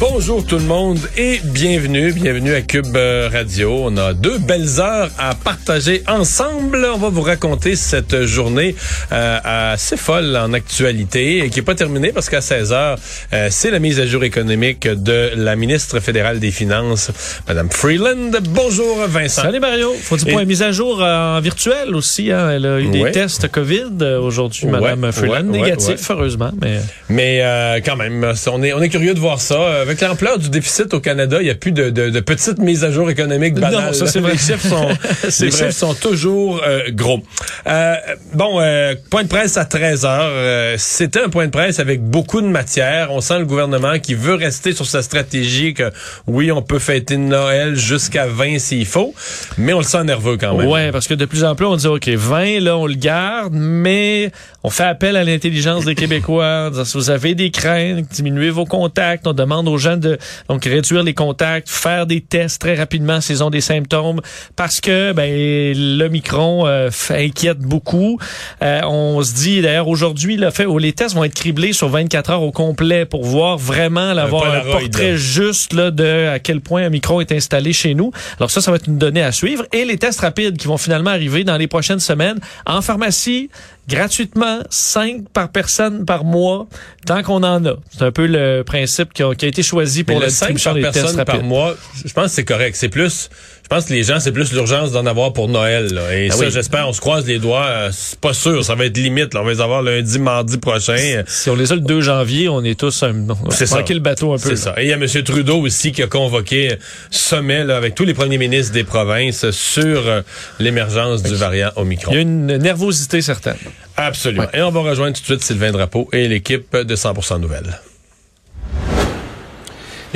Bonjour tout le monde et bienvenue, bienvenue à Cube euh, Radio. On a deux belles heures à partager ensemble. On va vous raconter cette journée euh, assez folle en actualité et qui est pas terminée parce qu'à 16 heures, euh, c'est la mise à jour économique de la ministre fédérale des Finances, Madame Freeland. Bonjour Vincent. Salut Mario. Faut dire pour une mise à jour en virtuel aussi. Hein? Elle a eu des Ouais. tests COVID aujourd'hui, Ouais, Madame Freeland. ouais, Négatif, heureusement, mais Mais euh, quand même, on est, on est curieux de voir ça. Avec l'ampleur du déficit au Canada, il n'y a plus de, de, de petites mises à jour économiques banales. Non, ça, c'est vrai. Les chiffres sont, les chiffres sont toujours euh, gros. Euh, bon, euh, point de presse à 13 heures. Euh, C'était un point de presse avec beaucoup de matière. On sent le gouvernement qui veut rester sur sa stratégie que oui, on peut fêter Noël jusqu'à 20 s'il faut, mais on le sent nerveux quand même. ouais, parce que de plus en plus on dit ok 20 là on le garde, mais on fait appel à l'intelligence des Québécois. Si vous avez des craintes, diminuez vos contacts. On demande aux gens de donc réduire les contacts, faire des tests très rapidement s'ils ont des symptômes, parce que ben le micron euh, inquiète beaucoup. Euh, on se dit d'ailleurs aujourd'hui le fait où les tests vont être criblés sur 24 heures au complet pour voir vraiment l'avoir un, Polaroid, portrait juste là de à quel point un micro est installé chez nous. Alors ça, ça va être une donnée à suivre. Et les tests rapides qui vont finalement arriver dans les prochaines semaines en pharmacie, gratuitement, 5 par personne par mois, tant qu'on en a. C'est un peu le principe qui a, qui a été choisi pour la le 5 distribution par personne par mois, je pense que c'est correct. C'est plus, je pense que les gens, c'est plus l'urgence d'en avoir pour Noël. là. Et Ah ça, oui. j'espère, on se croise les doigts. euh, c'est pas sûr, ça va être limite. là. On va les avoir lundi, mardi prochain. Si on les a le 2 janvier, on est tous un, on C'est ça. le bateau un peu. C'est ça. Et il y a M. Trudeau aussi qui a convoqué sommet là, avec tous les premiers ministres des provinces sur euh, l'émergence du variant Omicron. Il y a une nervosité certaine. Absolument. Et on va rejoindre tout de suite Sylvain Drapeau et l'équipe de 100% Nouvelles.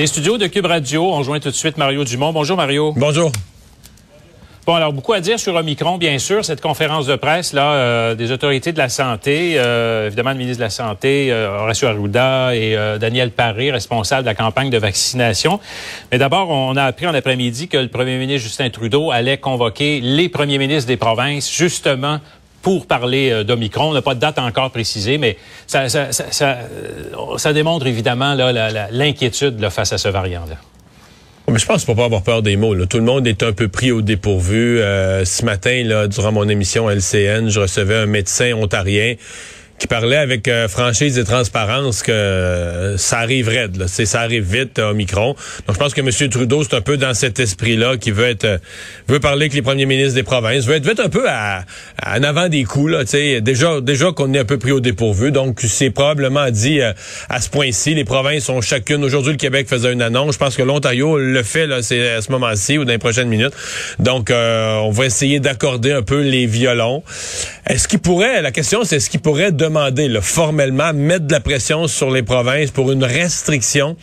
Les studios de Cube Radio, on joint tout de suite Mario Dumont. Bonjour Mario. Bonjour. Bon, alors beaucoup à dire sur Omicron, bien sûr. Cette conférence de presse là, euh, des autorités de la santé, euh, évidemment le ministre de la Santé, euh, Horacio Arruda et euh, Daniel Paré, responsable de la campagne de vaccination. Mais d'abord, on a appris en après-midi que le premier ministre Justin Trudeau allait convoquer les premiers ministres des provinces, justement pour parler euh, d'Omicron. On n'a pas de date encore précisée, mais ça, ça, ça, ça, euh, ça démontre évidemment l'inquiétude face à ce variant-là. Mais je pense qu'il faut pas avoir peur des mots. là. Tout le monde est un peu pris au dépourvu. Euh, ce matin, là, durant mon émission LCN, je recevais un médecin ontarien qui parlait avec euh, franchise et transparence que euh, ça arrive raide. Là. Ça arrive vite, euh, Omicron. Donc je pense que M. Trudeau, c'est un peu dans cet esprit-là qui veut être euh, veut parler avec les premiers ministres des provinces, veut être, un peu à, à- en avant des coups. Là, déjà déjà qu'on est un peu pris au dépourvu. Donc c'est probablement dit euh, à ce point-ci. Les provinces ont chacune. Aujourd'hui, le Québec faisait une annonce. Je pense que l'Ontario le fait là, c'est à ce moment-ci ou dans les prochaines minutes. Donc euh, on va essayer d'accorder un peu les violons. Est-ce qu'il pourrait, la question c'est est-ce qu'il pourrait demander là, formellement, mettre de la pression sur les provinces pour une restriction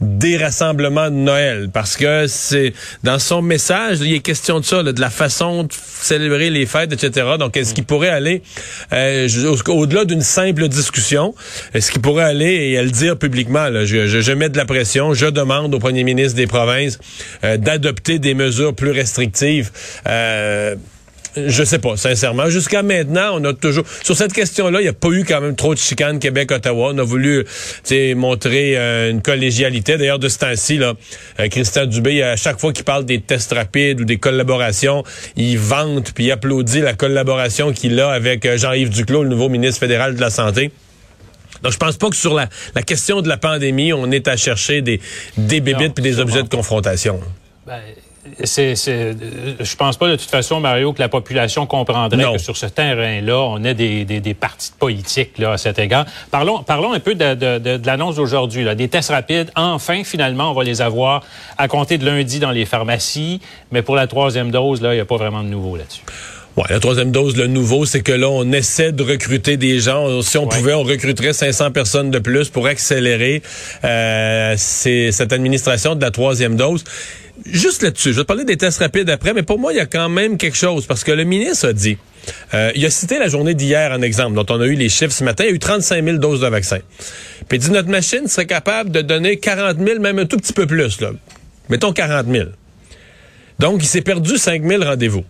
des rassemblements de Noël? Parce que c'est dans son message, il est question de ça, de la façon de célébrer les fêtes, etc. Donc est-ce qu'il pourrait aller euh, au-delà d'une simple discussion? Est-ce qu'il pourrait aller et le dire publiquement? Là, je, je- je mets de la pression, je demande au premier ministre des provinces euh, d'adopter des mesures plus restrictives. Euh, je sais pas, sincèrement. Jusqu'à maintenant, on a toujours... Sur cette question-là, il n'y a pas eu quand même trop de chicanes Québec-Ottawa. On a voulu sais, montrer euh, une collégialité. D'ailleurs, de ce temps-ci, là, euh, Christian Dubé, à chaque fois qu'il parle des tests rapides ou des collaborations, il vante puis il applaudit la collaboration qu'il a avec euh, Jean-Yves Duclos, le nouveau ministre fédéral de la Santé. Donc, je pense pas que sur la, la question de la pandémie, on est à chercher des, des bébites puis des objets de confrontation. Ben, c'est, c'est, je pense pas de toute façon, Mario, que la population comprendrait Non. que sur ce terrain-là, on ait des, des, des partis politiques là, à cet égard. Parlons, parlons un peu de, de, de, de l'annonce d'aujourd'hui. Là. Des tests rapides, enfin, finalement, on va les avoir à compter de lundi dans les pharmacies. Mais pour la troisième dose, là, il n'y a pas vraiment de nouveau là-dessus. Ouais, la troisième dose, le nouveau, c'est que là, on essaie de recruter des gens. Si on pouvait, on recruterait 500 personnes de plus pour accélérer euh, cette administration de la troisième dose. Juste là-dessus, je vais te parler des tests rapides après, mais pour moi, il y a quand même quelque chose, parce que le ministre a dit, euh, il a cité la journée d'hier en exemple, dont on a eu les chiffres ce matin, il y a eu 35 000 doses de vaccin. Puis il dit, notre machine serait capable de donner 40 000, même un tout petit peu plus, là. Mettons 40 000. Donc, il s'est perdu 5 000 rendez-vous.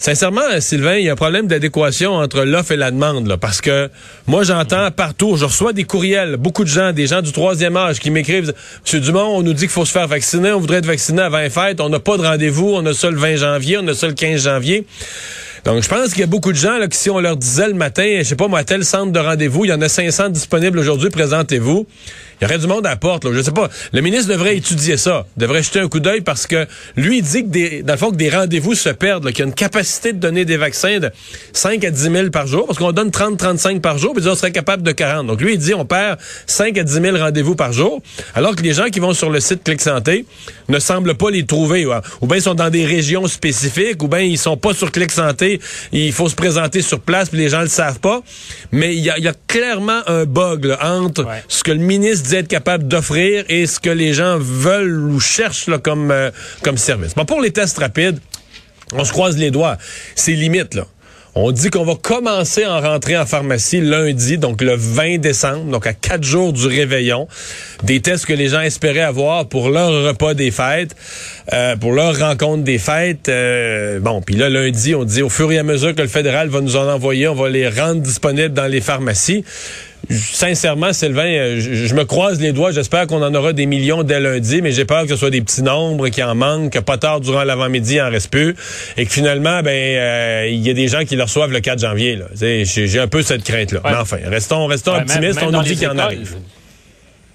Sincèrement, Sylvain, il y a un problème d'adéquation entre l'offre et la demande, là, parce que moi, j'entends partout, je reçois des courriels, beaucoup de gens, des gens du troisième âge qui m'écrivent, Monsieur Dumont, on nous dit qu'il faut se faire vacciner, on voudrait être vacciné avant les fêtes, on n'a pas de rendez-vous, on a ça le 20 janvier, on a ça le 15 janvier. Donc, je pense qu'il y a beaucoup de gens là, qui, si on leur disait le matin, je sais pas moi, tel centre de rendez-vous, il y en a 500 disponibles aujourd'hui, présentez-vous il y aurait du monde à la porte. Là. Je sais pas. Le ministre devrait étudier ça, devrait jeter un coup d'œil parce que lui il dit que des, dans le fond que des rendez-vous se perdent, qu'il y a une capacité de donner des vaccins de 5 à 10 000 par jour, parce qu'on donne 30-35 par jour, puis on serait capable de 40. Donc lui il dit on perd 5 à 10 000 rendez-vous par jour, alors que les gens qui vont sur le site Clic Santé ne semblent pas les trouver, ou, ou bien ils sont dans des régions spécifiques, ou bien ils sont pas sur Clic Santé, il faut se présenter sur place, puis les gens le savent pas. Mais il y a, y a, clairement un bug entre ce que le ministre être capable d'offrir et ce que les gens veulent ou cherchent comme, euh, comme service. Bon, pour les tests rapides, on se croise les doigts. C'est limite, là. On dit qu'on va commencer à en rentrer en pharmacie lundi, donc le 20 décembre, donc à quatre jours du réveillon. Des tests que les gens espéraient avoir pour leur repas des fêtes, euh, pour leur rencontre des fêtes. Euh, bon, puis là, lundi, on dit au fur et à mesure que le fédéral va nous en envoyer, on va les rendre disponibles dans les pharmacies sincèrement, Sylvain, euh, je, me croise les doigts. J'espère qu'on en aura des millions dès lundi, mais j'ai peur que ce soit des petits nombres qui en manquent, que pas tard durant l'avant-midi, il en reste plus, et que finalement, ben, euh, il y a des gens qui le reçoivent le 4 janvier. J'ai un peu cette crainte-là. Mais enfin, restons, restons optimistes. on nous dit qu'il y en arrive.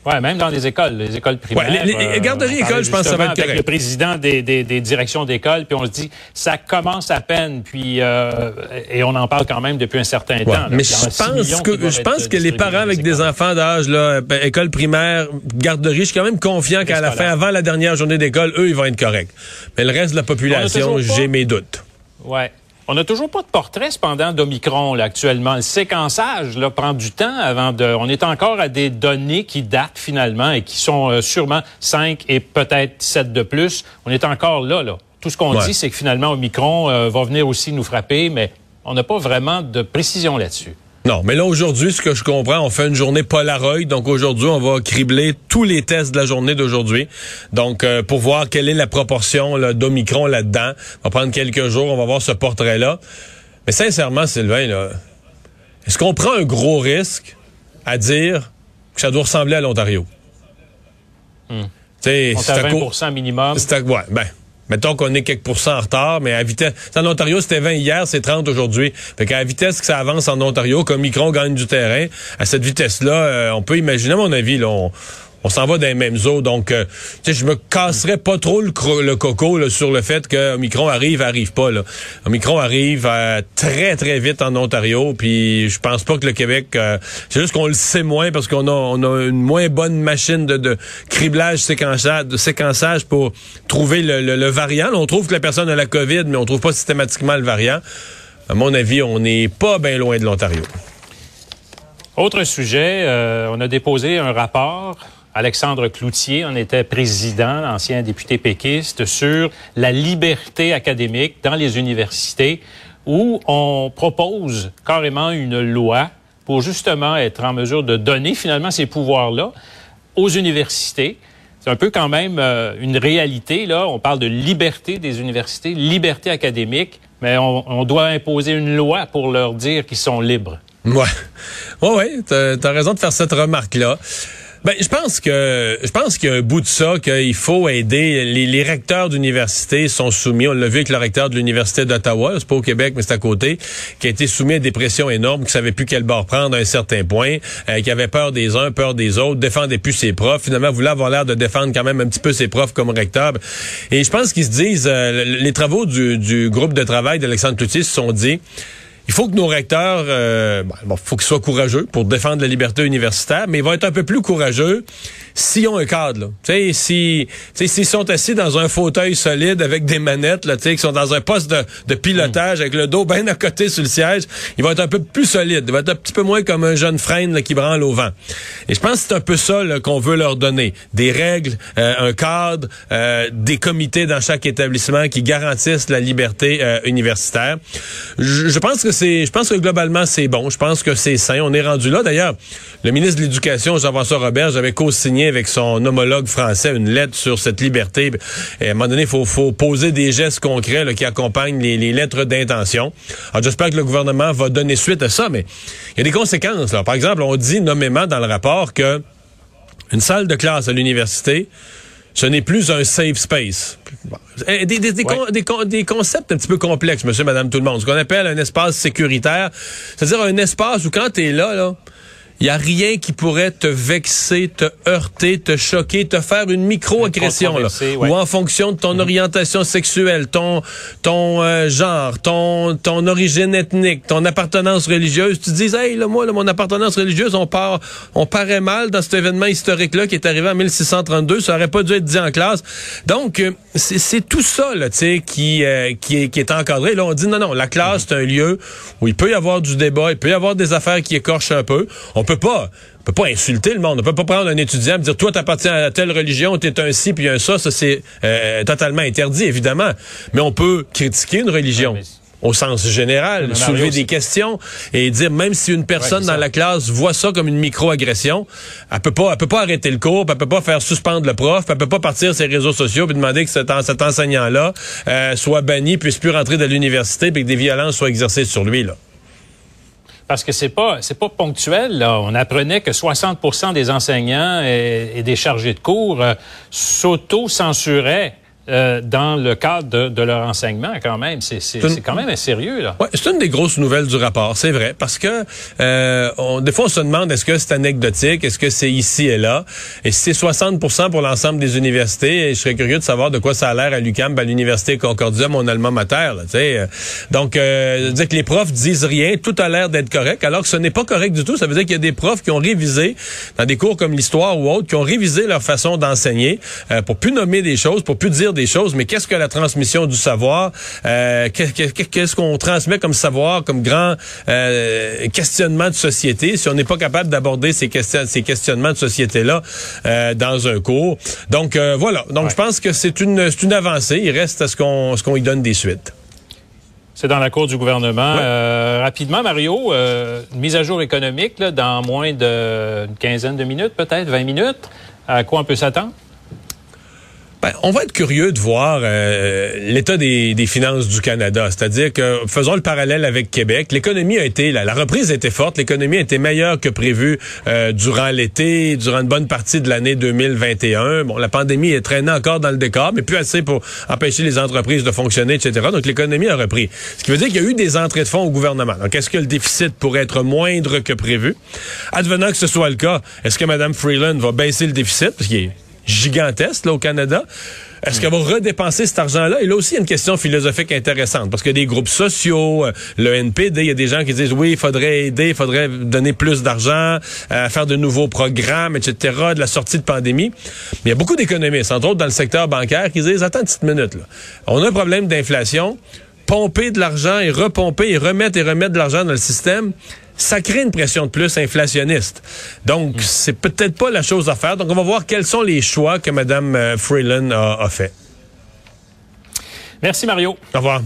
Oui, même dans les écoles, les écoles primaires. Ouais, les, les, garderies euh, écoles, je pense que ça va être correct. Avec le président des, des, des directions d'école, puis on se dit, ça commence à peine, puis euh, et on en parle quand même depuis un certain temps. Là, mais je pense que je pense que les parents avec des enfants d'âge là, école primaire, garderie, je suis quand même confiant qu'à la fin, avant la dernière journée d'école, eux, ils vont être corrects. Mais le reste de la population, j'ai mes doutes. Ouais. On n'a toujours pas de portrait, cependant, d'Omicron, là, actuellement. Le séquençage, là, prend du temps avant de... On est encore à des données qui datent, finalement, et qui sont euh, sûrement 5 et peut-être 7 de plus. On est encore là, là. Tout ce qu'on dit, c'est que finalement, Omicron euh, va venir aussi nous frapper, mais on n'a pas vraiment de précision là-dessus. Non, mais là aujourd'hui, ce que je comprends, on fait une journée Polaroid. Donc aujourd'hui, on va cribler tous les tests de la journée d'aujourd'hui. Donc euh, pour voir quelle est la proportion d'Omicron là-dedans. On va prendre quelques jours, on va voir ce portrait-là. Mais sincèrement, Sylvain, là, est-ce qu'on prend un gros risque à dire que ça doit ressembler à l'Ontario? Hmm. C'est à 20% minimum. Ouais, ben, Mettons qu'on est quelques pourcents en retard, mais à vitesse. En Ontario, c'était 20 hier, c'est 30 aujourd'hui. Fait qu'à la vitesse que ça avance en Ontario, comme Micron gagne du terrain, à cette vitesse-là, euh, on peut imaginer, à mon avis, là, on, on s'en va dans les mêmes eaux. Donc, euh, tu je me casserais pas trop le, coco sur le fait que Omicron arrive, arrive pas. Là. Omicron arrive euh, très, très vite en Ontario. Puis, je pense pas que le Québec... Euh, c'est juste qu'on le sait moins parce qu'on a, une moins bonne machine de, criblage, séquençage, de séquençage pour trouver le, le, variant. on trouve que la personne a la COVID, mais on trouve pas systématiquement le variant. À mon avis, on n'est pas bien loin de l'Ontario. Autre sujet, on a déposé un rapport Alexandre Cloutier en était président, l'ancien député péquiste, sur la liberté académique dans les universités, où on propose carrément une loi pour justement être en mesure de donner finalement ces pouvoirs-là aux universités. C'est un peu quand même euh, une réalité, là. On parle de liberté des universités, liberté académique, mais on, doit imposer une loi pour leur dire qu'ils sont libres. Ouais. Ouais, ouais. T'as as raison de faire cette remarque-là. Ben, je pense que je pense qu'il y a un bout de ça qu'il faut aider. Les, les recteurs d'université sont soumis. On l'a vu avec le recteur de l'université d'Ottawa, c'est pas au Québec, mais c'est à côté, qui a été soumis à des pressions énormes, qui savait plus quel bord prendre à un certain point, euh, qui avait peur des uns, peur des autres, défendait plus ses profs. Finalement, voulait avoir l'air de défendre quand même un petit peu ses profs comme recteur. Et je pense qu'ils se disent, euh, les travaux du, du groupe de travail d'Alexandre Cloutier se sont dit il faut que nos recteurs, euh, bon, faut qu'ils soient courageux pour défendre la liberté universitaire, mais ils vont être un peu plus courageux s'ils ont un cadre, tu sais, si, s'ils sont assis dans un fauteuil solide avec des manettes, là, tu sais, qui sont dans un poste de, pilotage avec le dos bien à côté sur le siège, ils vont être un peu plus solides. Ils vont être un petit peu moins comme un jeune freine là, qui branle au vent. Et je pense que c'est un peu ça qu'on veut leur donner. Des règles, euh, un cadre, euh, des comités dans chaque établissement qui garantissent la liberté euh, universitaire. Je, je pense que c'est, je pense que globalement c'est bon. Je pense que c'est sain. On est rendu là. D'ailleurs, le ministre de l'Éducation, Jean-François Robert, j'avais co-signé avec son homologue français une lettre sur cette liberté. Et à un moment donné, il faut, faut poser des gestes concrets là, qui accompagnent les, les lettres d'intention. Alors j'espère que le gouvernement va donner suite à ça, mais il y a des conséquences. Là. Par exemple, on dit nommément dans le rapport que une salle de classe à l'université, ce n'est plus un safe space. Des, des, des, Ouais. con- des con- des concepts un petit peu complexes, monsieur, madame, tout le monde. Ce qu'on appelle un espace sécuritaire, c'est-à-dire un espace où quand tu es là, là, il y a rien qui pourrait te vexer, te heurter, te choquer, te faire une micro-agression. ouais. Ou en fonction de ton orientation sexuelle, ton ton euh, genre, ton ton origine ethnique, ton appartenance religieuse, tu te dis hey là moi là, mon appartenance religieuse on part on paraît mal dans cet événement historique là qui est arrivé en 1632, ça aurait pas dû être dit en classe. Donc euh, c'est tout ça là, tu sais qui euh, qui est qui est encadré. Là on dit non non, la classe c'est un lieu où il peut y avoir du débat, il peut y avoir des affaires qui écorchent un peu. On peut pas on peut pas insulter le monde. On peut pas prendre un étudiant et dire toi t'appartiens à telle religion, t'es un ci puis un ça. Ça c'est euh, totalement interdit évidemment. Mais on peut critiquer une religion. Ouais, mais- Au sens général, soulever des questions et dire même si une personne Ouais, dans la classe voit ça comme une micro-agression, elle peut pas, elle peut pas arrêter le cours, elle peut pas faire suspendre le prof, elle peut pas partir sur les réseaux sociaux puis demander que cet, en- cet enseignant-là euh, soit banni, puisse plus rentrer dans l'université, puis que des violences soient exercées sur lui là. Parce que c'est pas c'est pas ponctuel. Là. On apprenait que 60% des enseignants et, des chargés de cours euh, s'auto-censuraient euh, dans le cadre de, de leur enseignement. Quand même, c'est une- quand même sérieux là. Ouais, c'est une des grosses nouvelles du rapport, c'est vrai, parce que euh, on, des fois on se demande est-ce que c'est anecdotique, est-ce que c'est ici et là, et si c'est 60% pour l'ensemble des universités, et je serais curieux de savoir de quoi ça a l'air à l'UQAM, à l'université Concordia, mon alma mater, là, tu sais. euh. Donc, euh, dire que les profs disent rien, tout a l'air d'être correct, alors que ce n'est pas correct du tout. Ça veut dire qu'il y a des profs qui ont révisé dans des cours comme l'histoire ou autres, qui ont révisé leur façon d'enseigner euh, pour plus nommer des choses, pour plus dire des choses. Mais qu'est-ce que la transmission du savoir euh, qu'est- qu'est- Qu'est-ce qu'on transmet comme savoir, comme grand euh, questionnement de société, si on n'est pas capable d'aborder ces, questions, ces questionnements de société-là euh, dans un cours. Donc voilà. Donc Ouais. je pense que c'est une, avancée. Il reste à ce qu'on qu'on y donne des suites. C'est dans la cour du gouvernement. Ouais. Euh, rapidement, Mario, euh, une mise à jour économique là, dans moins d'une quinzaine de minutes, peut-être 20 minutes. À quoi on peut s'attendre? Ben, on va être curieux de voir euh, l'état des, des finances du Canada. C'est-à-dire que, faisons le parallèle avec Québec, l'économie a été, la, la reprise a été forte, l'économie a été meilleure que prévu euh, durant l'été, durant une bonne partie de l'année 2021. Bon, la pandémie est traînée encore dans le décor, mais plus assez pour empêcher les entreprises de fonctionner, etc. Donc, l'économie a repris. Ce qui veut dire qu'il y a eu des entrées de fonds au gouvernement. Donc, est-ce que le déficit pourrait être moindre que prévu? Advenant que ce soit le cas, est-ce que Mme Freeland va baisser le déficit? Parce qu'il est gigantesque là, au Canada. Est-ce qu'elle va redépenser cet argent-là? Et là aussi, il y a une question philosophique intéressante. Parce que des groupes sociaux, euh, le NPD, il y a des gens qui disent oui, il faudrait aider, il faudrait donner plus d'argent, euh, faire de nouveaux programmes, etc., de la sortie de pandémie. Mais il y a beaucoup d'économistes, entre autres dans le secteur bancaire, qui disent attends une petite minute, là. On a un problème d'inflation. Pomper de l'argent et repomper et remettre et remettre de l'argent dans le système, ça crée une pression de plus inflationniste. Donc, c'est peut-être pas la chose à faire. Donc, on va voir quels sont les choix que Mme euh, Freeland a, a fait. Merci, Mario. Au revoir.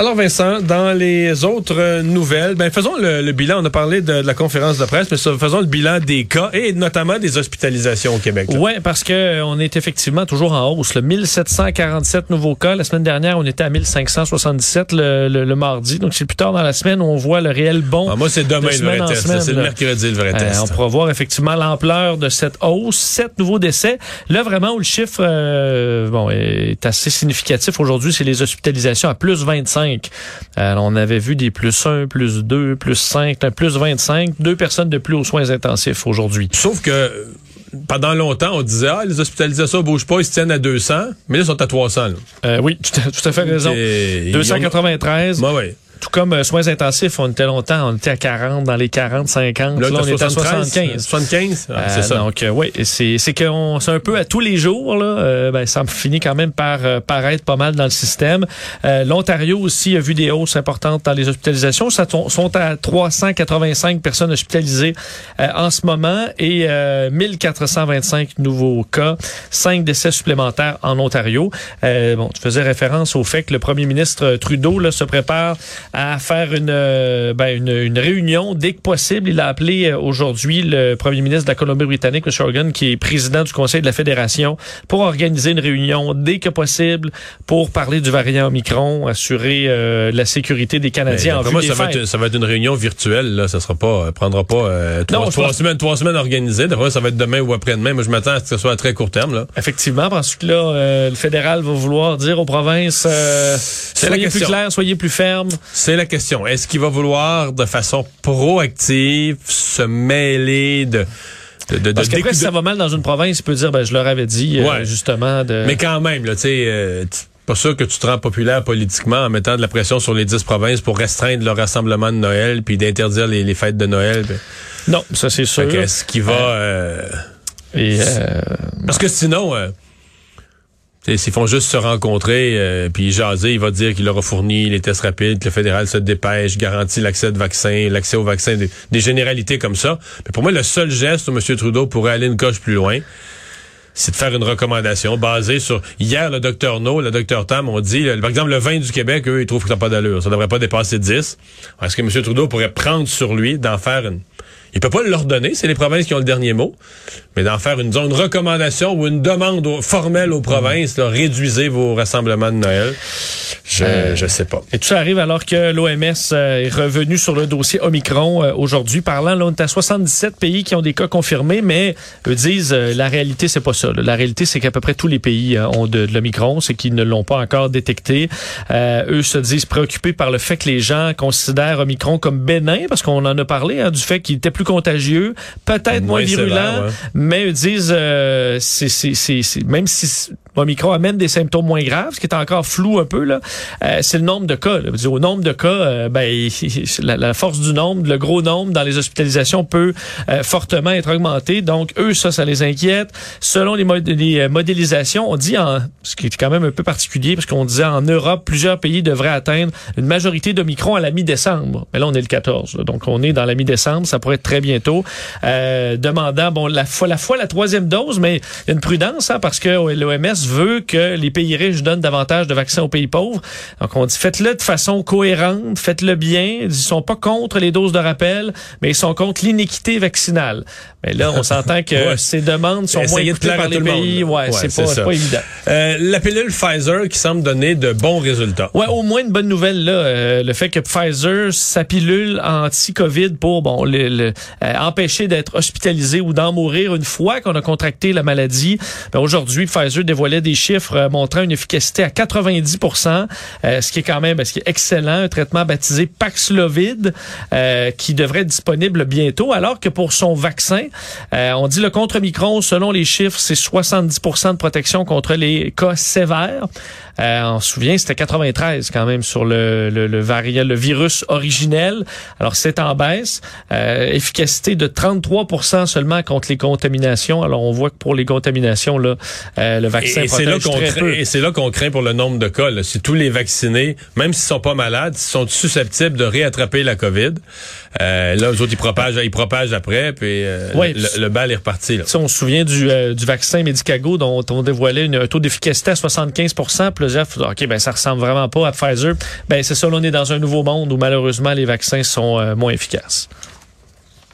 Alors Vincent, dans les autres nouvelles, ben faisons le, le bilan. On a parlé de, de la conférence de presse, mais faisons le bilan des cas et notamment des hospitalisations au Québec. Oui, parce que euh, on est effectivement toujours en hausse. Le 1747 nouveaux cas. La semaine dernière, on était à 1577 le, le, le mardi. Donc, c'est plus tard dans la semaine où on voit le réel bon. Ah, moi, c'est demain de le vrai test. C'est le mercredi le vrai Euh, test. on pourra voir effectivement l'ampleur de cette hausse. Sept nouveaux décès. Là, vraiment, où le chiffre euh, bon, est assez significatif aujourd'hui, c'est les hospitalisations à plus 25. Euh, on avait vu des plus 1, plus 2, plus 5, un plus 25. Deux personnes de plus aux soins intensifs aujourd'hui. Sauf que pendant longtemps, on disait ah les hospitalisations bougent pas, ils se tiennent à 200, mais là ils sont à 300. Là. Euh, oui, tu as tout à fait raison. Et- ils ont- 293. Ouais, ouais. Tout comme euh, soins intensifs, on était longtemps, on était à 40, dans les 40, 50. Là, Là, on est à 73, 75. 75? Ah, c'est Euh, ça. Donc, euh, oui, c'est c'est qu'on c'est un peu à tous les jours. Là, euh, ben, ça finit quand même par euh, paraître pas mal dans le système. Euh, L'Ontario aussi a vu des hausses importantes dans les hospitalisations. Ça sont- sont à 385 personnes hospitalisées euh, en ce moment et euh, 1425 nouveaux cas, 5 décès supplémentaires en Ontario. Euh, bon, tu faisais référence au fait que le premier ministre Trudeau là, se prépare à faire une, euh, ben, une, une réunion dès que possible. Il a appelé euh, aujourd'hui le premier ministre de la Colombie-Britannique, M. Hogan, qui est président du Conseil de la Fédération, pour organiser une réunion dès que possible pour parler du variant Omicron, assurer euh, la sécurité des Mais Canadiens en vue moi, des ça va, être, ça va être une réunion virtuelle. Là. Ça sera pas, euh, prendra pas euh, trois, Non, trois semaines, trois semaines organisées. D'après ça va être demain ou après-demain. Moi, je m'attends à ce que ce soit à très court terme. Là. Effectivement, parce que là, euh, le fédéral va vouloir dire aux provinces, euh, soyez plus clairs, soyez plus fermes. C'est la question. Est-ce qu'il va vouloir, de façon proactive, se mêler de... de, de- Parce qu'après, si ça va mal dans une province, il peut dire, ben, je leur avais dit, euh, justement, de... Mais quand même, là, tu sais, euh, pas sûr que tu te rends populaire politiquement en mettant de la pression sur les dix provinces pour restreindre le rassemblement de Noël puis d'interdire les, les fêtes de Noël. Puis- Non, ça c'est sûr. Est-ce qu'il va... euh, Et, euh, Parce que sinon, s'ils font juste se rencontrer euh, puis jaser, il va dire qu'il leur a fourni les tests rapides, que le fédéral se dépêche, garantit l'accès de vaccins, l'accès aux vaccins, des, généralités comme ça. Mais pour moi, le seul geste où M. Trudeau pourrait aller une coche plus loin, c'est de faire une recommandation basée sur... Hier, le docteur No, le docteur Tam ont dit, par exemple, le vin du Québec, eux, ils trouvent que ça n'a pas d'allure. Ça devrait pas dépasser 10. Est-ce que M. Trudeau pourrait prendre sur lui d'en faire une... Il peut pas l'ordonner, c'est les provinces qui ont le dernier mot, mais d'en faire une, une recommandation ou une demande formelle aux provinces, là, réduisez vos rassemblements de Noël. Je, Euh, je sais pas. Et tout ça arrive alors que l'OMS euh, est revenu sur le dossier Omicron euh, aujourd'hui, parlant, là, on est à 77 pays qui ont des cas confirmés, mais eux disent, euh, la réalité, c'est pas ça. là. La réalité, c'est qu'à peu près tous les pays euh, ont de, de l'Omicron, c'est qu'ils ne l'ont pas encore détecté. Euh, eux se disent préoccupés par le fait que les gens considèrent Omicron comme bénin, parce qu'on en a parlé, hein, du fait qu'il était plus contagieux, peut-être moins, Moins virulent, sévère, ouais. mais eux disent, euh, c'est, c'est, c'est, c'est- même si Omicron amène des symptômes moins graves, ce qui est encore flou un peu, là, euh, c'est le nombre de cas. Là. Au nombre de cas, euh, ben, la, force du nombre, le gros nombre dans les hospitalisations peut euh, fortement être augmenté. Donc, eux, ça, ça les inquiète. Selon les, euh, modélisations, on dit, en, ce qui est quand même un peu particulier, parce qu'on disait en Europe, plusieurs pays devraient atteindre une majorité d'Omicron à la mi-décembre. Mais là, on est le 14. là. donc, on est dans la mi-décembre. Ça pourrait être très bientôt. Euh, demandant, bon, la fois, la la troisième dose, mais une prudence, hein, parce que l'OMS veut que les pays riches donnent davantage de vaccins aux pays pauvres. Donc, on dit, faites-le de façon cohérente, faites-le bien. Ils sont pas contre les doses de rappel, mais ils sont contre l'iniquité vaccinale. Mais là, on s'entend que Ouais. ces demandes sont moins Essayer de écoutées par les monde, pays. Ouais, Ouais, pas, c'est pas évident. Euh, la pilule Pfizer qui semble donner de bons résultats. Ouais, au moins une bonne nouvelle là, euh, le fait que Pfizer sa pilule anti-Covid pour bon le, le, euh, empêcher d'être hospitalisé ou d'en mourir une fois qu'on a contracté la maladie. Ben, aujourd'hui, Pfizer dévoilait des chiffres euh, montrant une efficacité à 90 euh, ce qui est quand même ben, excellent, un traitement baptisé Paxlovid euh, qui devrait être disponible bientôt alors que pour son vaccin, on dit le contre Micron selon les chiffres, c'est 70% de protection contre les cas sévères. Euh, on se souvient, c'était 93 quand même sur le, le, le variant, le virus originel. Alors c'est en baisse. Euh, efficacité de 33% seulement contre les contaminations. Alors on voit que pour les contaminations, là, euh, le vaccin Et, et c'est là qu'on très craint, peu. et c'est là qu'on craint pour le nombre de cas. là. Si tous les vaccinés, même s'ils sont pas malades, sont susceptibles de réattraper la COVID, là, eux autres, ils propagent, ils propagent après, puis euh, Ouais. le, le bal est reparti. Là. Sais, on se souvient du, euh, du vaccin Medicago dont on dévoilait une, un taux d'efficacité à 75% Plusieurs font, OK, ben ça ressemble vraiment pas à Pfizer. Ben c'est ça, là, on est dans un nouveau monde où malheureusement les vaccins sont euh, moins efficaces.